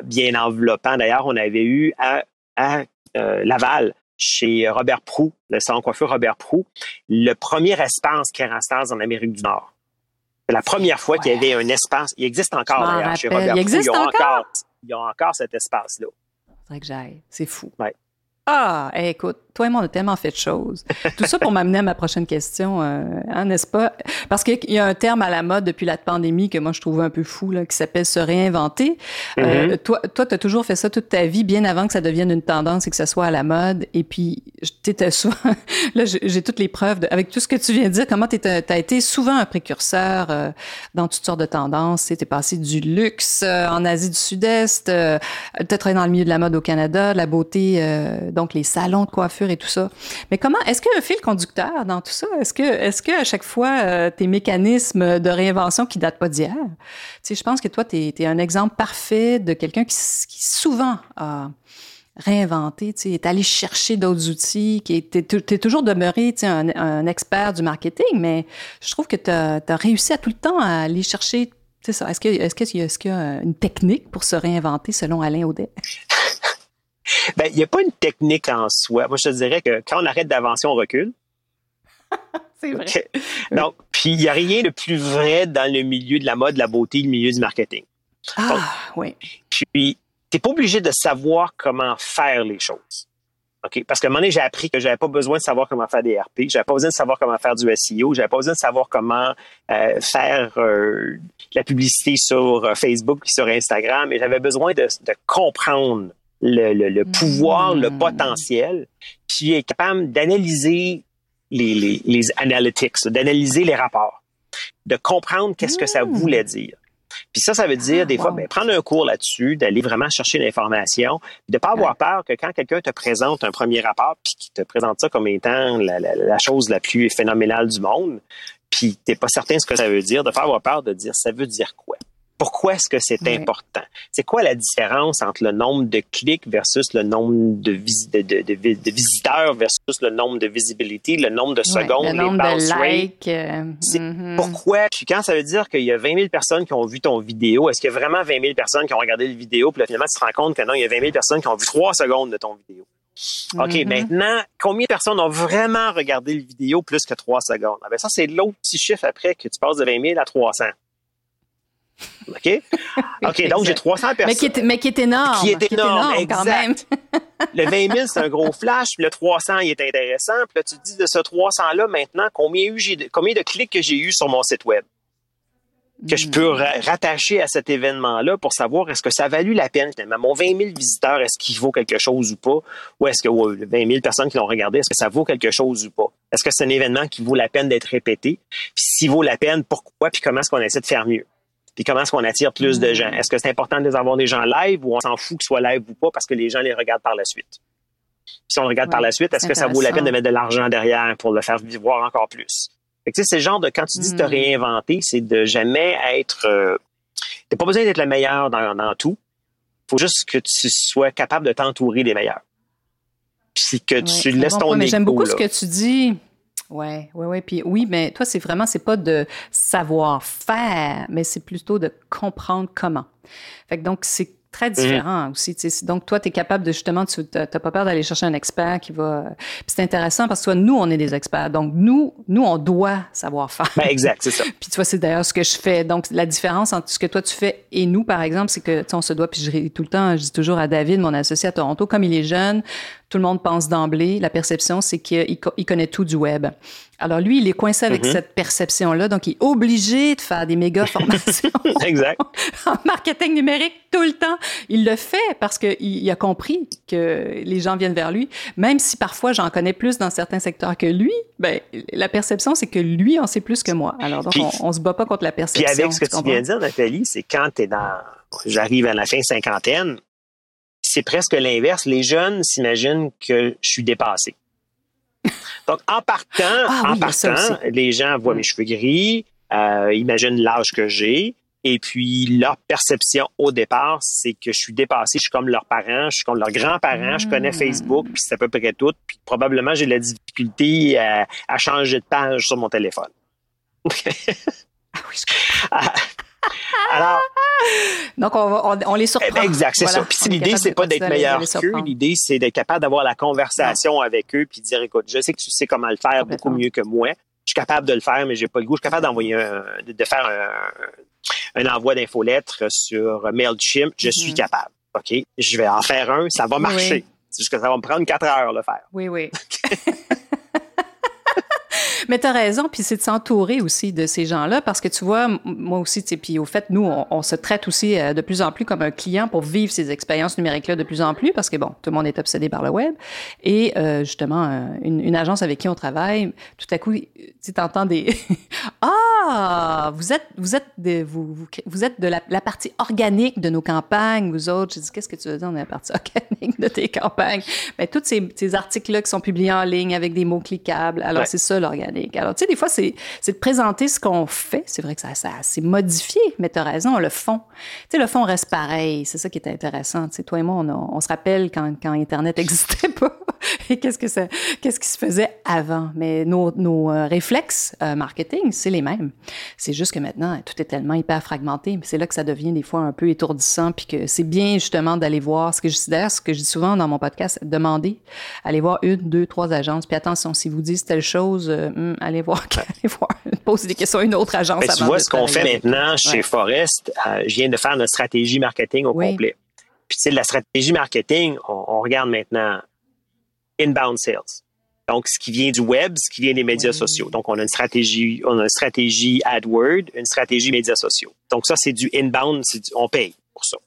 bien enveloppant. D'ailleurs, on avait eu à, euh, Laval, chez Robert Prou, le salon coiffeur Robert Prou, le premier espace Kerastase en Amérique du Nord. C'est la première fois qu'il y avait un espace. Il existe encore d'ailleurs chez Robert il existe Prou. Ils encore? Ils ont encore cet espace-là. C'est vrai que j'aille. C'est fou. Ouais. Ah, écoute, toi et moi, on a tellement fait de choses. Tout ça pour m'amener à ma prochaine question, euh, hein, n'est-ce pas? Parce qu'il y a un terme à la mode depuis la pandémie que moi, je trouve un peu fou, là, qui s'appelle se réinventer. Euh, mm-hmm. toi, toi, tu as toujours fait ça toute ta vie, bien avant que ça devienne une tendance et que ça soit à la mode. Et puis, t'étais souvent... là, j'ai toutes les preuves, de, avec tout ce que tu viens de dire, comment tu as été souvent un précurseur euh, dans toutes sortes de tendances. Tu passé du luxe en Asie du Sud-Est, euh, tu as travaillé dans le milieu de la mode au Canada, de la beauté, donc les salons de coiffure et tout ça. Mais comment, est-ce qu'il y a un fil conducteur dans tout ça? Est-ce que, est-ce que à chaque fois, euh, tes mécanismes de réinvention qui datent pas d'hier? Tu sais, je pense que toi, tu es, un exemple parfait de quelqu'un qui, souvent a réinventé, tu sais, allé chercher d'autres outils, qui est, toujours demeuré, tu un, expert du marketing, mais je trouve que tu as, réussi à tout le temps à aller chercher, tu ça. Est-ce qu'il est y, a une technique pour se réinventer selon Alain Audet? Ben, il n'y a pas une technique en soi. Moi, je te dirais que quand on arrête d'avancer, on recule. C'est vrai. Donc, puis il n'y a rien de plus vrai dans le milieu de la mode, de la beauté, le milieu du marketing. Ah, oui. Puis, tu n'es pas obligé de savoir comment faire les choses. OK? Parce qu'à un moment donné, j'ai appris que j'avais pas besoin de savoir comment faire des RP, j'avais pas besoin de savoir comment faire du SEO, j'avais pas besoin de savoir comment euh, faire euh, la publicité sur euh, Facebook et sur Instagram, mais j'avais besoin de, de comprendre le, pouvoir, le hmm. potentiel, qui est capable d'analyser les, les, analytics, d'analyser les rapports, de comprendre qu'est-ce que ça hmm. voulait dire. Puis ça, ça veut dire des fois ben, prendre un cours là-dessus, d'aller vraiment chercher l'information, de pas avoir peur que quand quelqu'un te présente un premier rapport, puis qu'il te présente ça comme étant la, la, chose la plus phénoménale du monde, puis t'es pas certain de ce que ça veut dire, de pas avoir peur de dire ça veut dire quoi? Pourquoi est-ce que c'est important? C'est quoi la différence entre le nombre de clics versus le nombre de, de, visiteurs versus le nombre de visibilité, le nombre de secondes, le nombre de likes, euh, mm-hmm. Pourquoi? Puis quand ça veut dire qu'il y a 20 000 personnes qui ont vu ton vidéo, est-ce qu'il y a vraiment 20 000 personnes qui ont regardé la vidéo, puis là, finalement, tu te rends compte que non, il y a 20 000 personnes qui ont vu 3 secondes de ton vidéo? OK, mm-hmm. maintenant, combien de personnes ont vraiment regardé la vidéo plus que 3 secondes? Ah ben ça, c'est l'autre petit chiffre après que tu passes de 20 000 à 300. OK? OK, donc j'ai 300 personnes. Mais qui est, mais qui est énorme. Qui est énorme, quand même. le 20 000, c'est un gros flash, puis le 300, il est intéressant. Puis là, tu te dis de ce 300-là, maintenant, combien, eu, combien de clics que j'ai eu sur mon site Web? que je peux rattacher à cet événement-là pour savoir est-ce que ça a valu la peine finalement? Mon 20 000 visiteurs, est-ce qu'il vaut quelque chose ou pas? Ou est-ce que 20 000 personnes qui l'ont regardé, est-ce que ça vaut quelque chose ou pas? Est-ce que c'est un événement qui vaut la peine d'être répété? Puis s'il vaut la peine, pourquoi? Puis comment est-ce qu'on essaie de faire mieux? Puis comment est-ce qu'on attire plus de gens? Est-ce que c'est important de les avoir des gens live ou on s'en fout que ce soit live ou pas parce que les gens les regardent par la suite? si on regarde par la suite, est-ce que ça vaut la peine de mettre de l'argent derrière pour le faire voir encore plus? c'est le genre de quand tu dis de te hmm. réinventer, c'est de jamais être. Euh, t'as pas besoin d'être le meilleur dans, dans tout. Faut juste que tu sois capable de t'entourer des meilleurs. puis que tu laisses ton Mais j'aime beaucoup ce que tu dis. Ouais, ouais, ouais. Puis oui, mais toi, c'est vraiment, c'est pas de savoir faire, mais c'est plutôt de comprendre comment. Fait que donc, c'est très mhm. différent aussi. Donc, toi, tu es capable de justement, tu n'as pas peur d'aller chercher un expert qui va. c'est intéressant parce que toi, nous, on est des experts. Donc, nous, nous on doit savoir faire. Ben, exact, c'est ça. puis tu vois, c'est d'ailleurs ce que je fais. Donc, la différence entre ce que toi, tu fais et nous, par exemple, c'est que, on se doit, puis je tout le temps, je dis toujours à David, mon associé à Toronto, comme il est jeune, tout le monde pense d'emblée, la perception, c'est qu'il connaît tout du web. Alors lui, il est coincé avec mm-hmm. cette perception-là, donc il est obligé de faire des méga formations. exact. en marketing numérique tout le temps. Il le fait parce qu'il a compris que les gens viennent vers lui, même si parfois j'en connais plus dans certains secteurs que lui. Ben la perception, c'est que lui en sait plus que moi. Alors donc on, ne se bat pas contre la perception. Puis avec ce que tu, viens de dire, Nathalie, c'est quand tu es dans, j'arrive à la fin cinquantaine, c'est presque l'inverse. Les jeunes s'imaginent que je suis dépassé. Donc, en partant, ah en partant les gens voient mes cheveux gris, euh, imaginent l'âge que j'ai, et puis leur perception au départ, c'est que je suis dépassé, je suis comme leurs parents, je suis comme leurs grands-parents, je connais hmm. Facebook, puis c'est à peu près tout, puis probablement j'ai la difficulté à, changer de page sur mon téléphone. ah oui, je Alors, donc on, on, les surprend. Exact, c'est ça. Puis l'idée, c'est pas d'être meilleur qu'eux. L'idée, c'est d'être capable d'avoir la conversation avec eux puis de dire, écoute, je sais que tu sais comment le faire beaucoup mieux que moi. Je suis capable de le faire, mais j'ai pas le goût. Je suis capable d'envoyer de faire un, envoi d'infolettre sur MailChimp. Je suis mm-hmm. capable. OK? Je vais en faire un, ça va marcher. C'est juste que ça va me prendre quatre heures le faire. Oui, oui. Mais tu as raison, puis c'est de s'entourer aussi de ces gens-là, parce que tu vois, moi aussi, puis au fait, nous, on, se traite aussi euh, de plus en plus comme un client pour vivre ces expériences numériques-là de plus en plus, parce que bon, tout le monde est obsédé par le web. Et euh, justement, euh, une, agence avec qui on travaille, tout à coup, tu entends des ah, vous êtes, vous êtes de, vous, vous, êtes de la, partie organique de nos campagnes, vous autres. J'ai dit, qu'est-ce que tu veux dire dans la partie organique de tes campagnes? Mais ben, tous ces, ces articles-là qui sont publiés en ligne avec des mots cliquables. Alors c'est ça Alors, tu sais, des fois, c'est de présenter ce qu'on fait. C'est vrai que ça, ça c'est modifié, mais tu as raison, le fond. Tu sais, le fond reste pareil. C'est ça qui est intéressant. Tu sais, toi et moi, on, se rappelle quand, quand Internet n'existait pas et qu'est-ce que ça, qu'est-ce qui se faisait avant? Mais nos, nos euh, réflexes euh, marketing, c'est les mêmes. C'est juste que maintenant, tout est tellement hyper fragmenté. C'est là que ça devient des fois un peu étourdissant, puis que c'est bien justement d'aller voir ce que je dis d'ailleurs, ce que je dis souvent dans mon podcast, demander, aller voir une, deux, trois agences. Puis attention, si vous dites telle chose, euh, Hmm, allez voir, allez voir, poser des questions à une autre agence. tu vois, ce qu'on fait maintenant chez Forest, euh, je viens de faire notre stratégie marketing au complet. Puis, tu sais, la stratégie marketing, on, regarde maintenant inbound sales. Donc, ce qui vient du web, ce qui vient des médias sociaux. Donc, on a une stratégie, on a une stratégie AdWord, une stratégie médias sociaux. Donc, ça, c'est du inbound, on paye pour ça.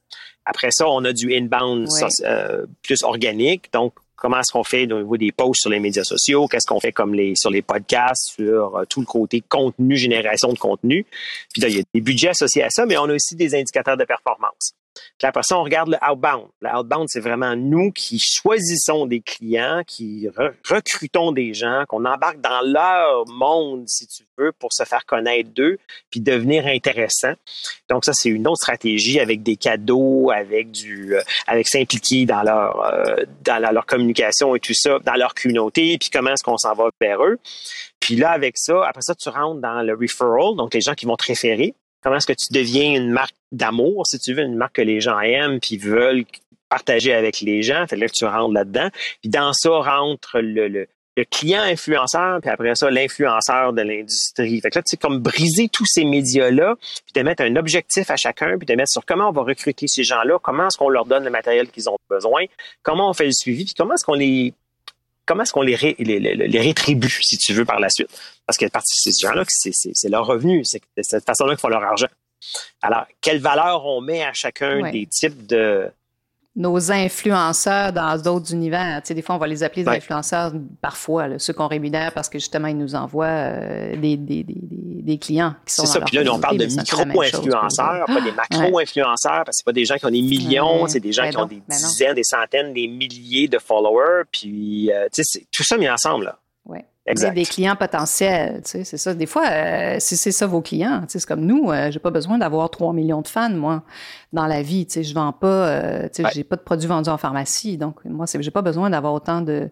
Après ça, on a du inbound euh, plus organique. Donc, comment est-ce qu'on fait au niveau des posts sur les médias sociaux, qu'est-ce qu'on fait comme les sur les podcasts, sur euh, tout le côté contenu, génération de contenu? Puis là, il y a des budgets associés à ça, mais on a aussi des indicateurs de performance. Puis après ça, on regarde le outbound. Le outbound, c'est vraiment nous qui choisissons des clients, qui recrutons des gens, qu'on embarque dans leur monde, si tu veux, pour se faire connaître d'eux, puis devenir intéressant. Donc ça, c'est une autre stratégie avec des cadeaux, avec du, euh, avec s'impliquer dans leur, euh, dans leur communication et tout ça, dans leur communauté, puis comment est-ce qu'on s'en va vers eux. Puis là, avec ça, après ça, tu rentres dans le referral, donc les gens qui vont te référer. Comment est-ce que tu deviens une marque d'amour, si tu veux, une marque que les gens aiment puis veulent partager avec les gens. Fait là que tu rentres là-dedans. Puis dans ça rentre le, le, client influenceur, puis après ça, l'influenceur de l'industrie. Fait que là, tu sais, comme briser tous ces médias-là, puis de mettre un objectif à chacun, puis de mettre sur comment on va recruter ces gens-là, comment est-ce qu'on leur donne le matériel qu'ils ont besoin, comment on fait le suivi, puis comment est-ce qu'on les comment est-ce qu'on les, les, rétribue, si tu veux, par la suite? Parce que ces gens-là, c'est leur revenu. C'est de cette façon-là qu'ils font leur argent. Alors, quelle valeur on met à chacun des types de, nos influenceurs dans d'autres univers. Tu sais, des fois, on va les appeler des influenceurs, parfois, ceux qu'on rémunère parce que justement, ils nous envoient euh, des, des, des, des, clients qui sont C'est ça. Puis là, on parle de micro-influenceurs, pas des macro-influenceurs, parce que c'est pas des gens qui ont des millions, c'est des gens ben qui ont des dizaines, des centaines, des milliers de followers. Puis, euh, tu sais, tout ça mis ensemble, là. Ouais. Exact. Des clients potentiels, tu sais, c'est ça. Des fois, euh, c'est ça vos clients. Tu sais, c'est comme nous, euh, j'ai pas besoin d'avoir 3 millions de fans, moi, dans la vie. Tu sais, je vends pas, euh, tu sais, Ouais. j'ai pas de produits vendus en pharmacie. Donc, moi, j'ai pas besoin d'avoir autant de,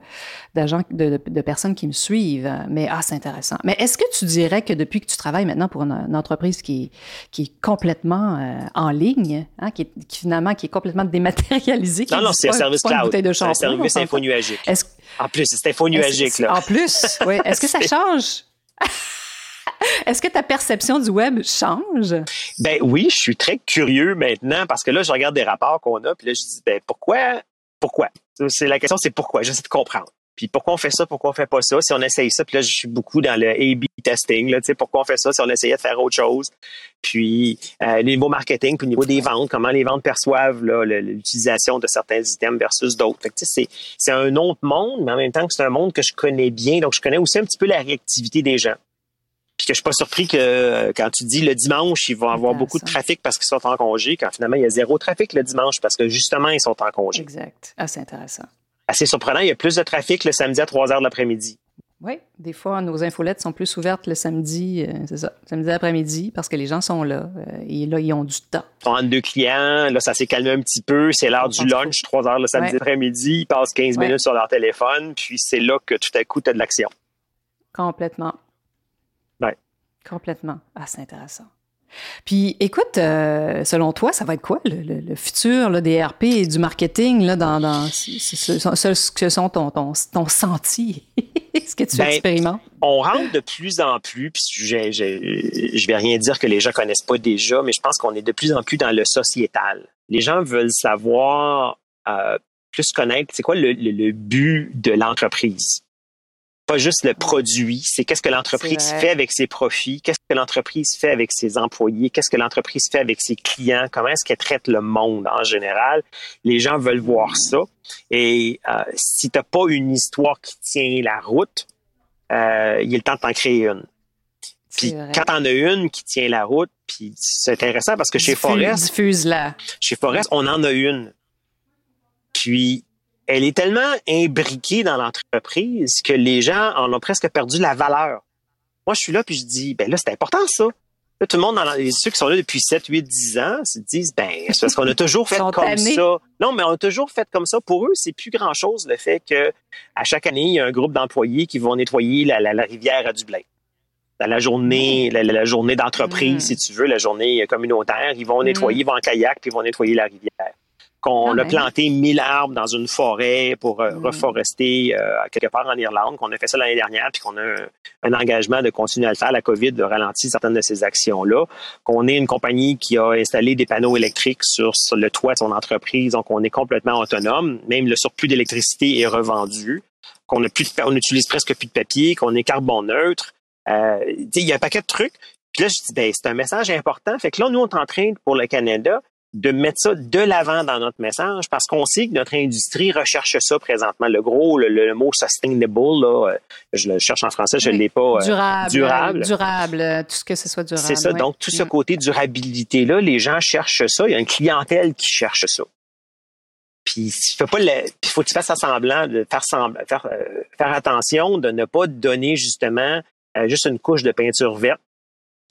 d'agents, de, de, de personnes qui me suivent. Mais, ah, c'est intéressant. Mais est-ce que tu dirais que depuis que tu travailles maintenant pour une, une entreprise qui est, qui est complètement euh, en ligne, hein, qui, est, qui finalement, qui est complètement dématérialisée, qui Non, non, c'est un service cloud. bouteille de C'est un service infonuagique. Est-ce, En plus, c'est infonuagique, est-ce- là. En plus, oui. Est-ce que ça change? Est-ce que ta perception du web change? Ben oui, je suis très curieux maintenant parce que là, je regarde des rapports qu'on a, puis là, je dis, ben pourquoi? Pourquoi? C'est la question, c'est pourquoi? J'essaie de comprendre. Puis pourquoi on fait ça, pourquoi on fait pas ça? Si on essaye ça, puis là, je suis beaucoup dans le A-B testing, là, tu sais, pourquoi on fait ça? Si on essayait de faire autre chose? Puis, euh, niveau marketing, puis au niveau des ventes, comment les ventes perçoivent le- l'utilisation de certains items versus d'autres. C'est, un autre monde, mais en même temps que c'est un monde que je connais bien, donc je connais aussi un petit peu la réactivité des gens. Puis que je suis pas surpris que quand tu dis le dimanche, ils vont avoir beaucoup de trafic parce qu'ils sont en congé, quand finalement il y a zéro trafic le dimanche parce que justement ils sont en congé. Exact. Ah, c'est intéressant. Assez surprenant, il y a plus de trafic le samedi à 3 heures de l'après-midi. Oui, des fois, nos infolettes sont plus ouvertes le samedi, euh, c'est ça, samedi après-midi, parce que les gens sont là. euh, et là, ils ont du temps. Ils entre deux clients, là ça s'est calmé un petit peu, c'est l'heure du lunch, 3 heures le samedi Ouais. après-midi, ils passent 15 Ouais. minutes sur leur téléphone, puis c'est là que tout à coup tu as de l'action. Complètement. Ouais. Complètement. Ah, c'est intéressant. Puis, écoute, euh, selon toi, ça va être quoi le, le- le futur là, des RP et du marketing là, dans, dans ce, que sont ton, ton, ton senti, ce que tu Ben, expérimentes? on rentre de plus en plus, puis je, je, je vais rien dire que les gens connaissent pas déjà, mais je pense qu'on est de plus en plus dans le sociétal. Les gens veulent savoir euh, plus connaître, c'est quoi le but de l'entreprise. Pas juste le produit, c'est qu'est-ce que l'entreprise fait avec ses profits, qu'est-ce que l'entreprise fait avec ses employés, qu'est-ce que l'entreprise fait avec ses clients, comment est-ce qu'elle traite le monde en général. Les gens veulent voir ça. Et euh, si tu n'as pas une histoire qui tient la route, euh, il est le temps de t'en créer une. Puis quand t'en as une qui tient la route, puis c'est intéressant parce que chez Diffuse- Forest, Diffuse-la. chez Forest, on en a une. Puis elle est tellement imbriquée dans l'entreprise que les gens en ont presque perdu la valeur. Moi, je suis là puis je dis, ben là, c'est important ça. Là, tout le monde, dans la- ceux qui sont là depuis 7, 8, 10 ans, se disent, ben, c'est parce qu'on a toujours fait comme ça. Non, mais on a toujours fait comme ça. Pour eux, c'est plus grand-chose le fait que à chaque année, il y a un groupe d'employés qui vont nettoyer la, la- la rivière à Dublin. Dans la journée, la, journée d'entreprise, Mm. si tu veux, la journée communautaire, ils vont nettoyer, ils vont en kayak, puis ils vont nettoyer la rivière. Qu'on Quand a même. planté 1000 arbres dans une forêt pour euh, Mm. reforester euh, quelque part en Irlande, qu'on a fait ça l'année dernière, puis qu'on a un, un engagement de continuer à le faire. La COVID de ralentir certaines de ces actions-là. Qu'on est une compagnie qui a installé des panneaux électriques sur, sur le toit de son entreprise, donc on est complètement autonome. Même le surplus d'électricité est revendu. Qu'on a plus de, on utilise presque plus de papier, qu'on est carbone neutre. Euh, il y a un paquet de trucs. Puis là, je dis, ben, c'est un message important. Fait que là, nous, on est en train, pour le Canada, de mettre ça de l'avant dans notre message parce qu'on sait que notre industrie recherche ça présentement. Le gros, le, le mot sustainable, là, euh, je le cherche en français, je ne Oui. l'ai pas. euh, durable. durable. Durable. euh, Tout ce que ce soit durable. c'est ça. Donc, tout ce Mm. côté durabilité-là, les gens cherchent ça. Il y a une clientèle qui cherche ça. Puis, il faut pas le, puis faut que tu fasses semblant de faire, semblant, faire, euh, faire attention de ne pas donner justement euh, juste une couche de peinture verte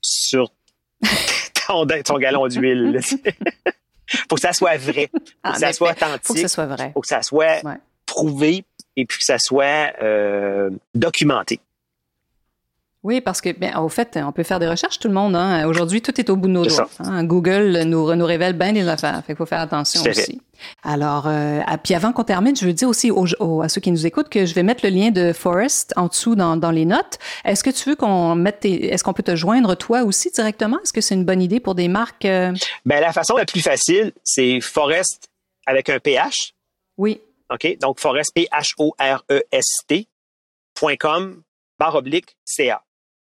sur ton, ton galon d'huile. faut que ça soit vrai. Faut que ça soit faut que authentique. ce soit vrai. faut que ça soit Ouais. prouvé et puis que ça soit euh, documenté. Oui, parce que, ben, au fait, on peut faire des recherches, tout le monde. Hein. Aujourd'hui, tout est au bout de nos doigts. hein. Google nous, nous révèle bien des affaires. Fait qu'il faut faire attention aussi. Alors, euh, puis avant qu'on termine, je veux dire aussi aux, aux- à ceux qui nous écoutent que je vais mettre le lien de Forest en dessous dans, dans les notes. Est-ce que tu veux qu'on mette tes, est-ce qu'on peut te joindre toi aussi directement? Est-ce que c'est une bonne idée pour des marques? euh, Ben, la façon la plus facile, c'est Forest avec un PH. Oui. OK? Donc, Forest, P-H-O-R-E-S-T, .com, barre oblique, CA,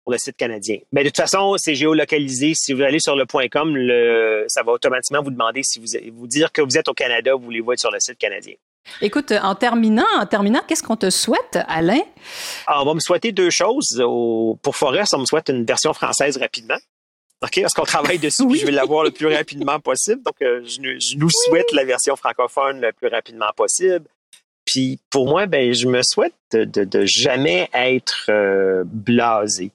pour le site canadien. Mais de toute façon, c'est géolocalisé. Si vous allez sur le point .com, le, ça va automatiquement vous demander si vous, vous dire que vous êtes au Canada, vous voulez voir sur le site canadien. Écoute, en terminant, en terminant, qu'est-ce qu'on te souhaite, Alain? Alors, on va me souhaiter deux choses. Au- pour Forest, on me souhaite une version française rapidement. OK? Parce qu'on travaille dessus, Oui. puis je vais l'avoir le plus rapidement possible. Donc, euh, je, nous- je nous souhaite la version francophone le plus rapidement possible. Puis pour moi, ben, je me souhaite de, de, jamais être euh, blasé.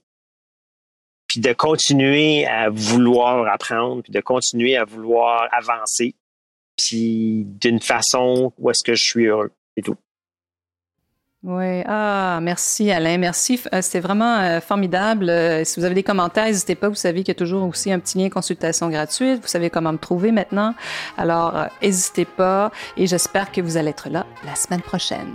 Puis de continuer à vouloir apprendre, puis de continuer à vouloir avancer, puis d'une façon où est-ce que je suis heureux et tout. Oui, ah, merci Alain, merci. Euh, c'était vraiment euh, formidable. Euh, si vous avez des commentaires, n'hésitez pas. Vous savez qu'il y a toujours aussi un petit lien consultation gratuite. Vous savez comment me trouver maintenant. Alors, n'hésitez pas et j'espère que vous allez être là la semaine prochaine.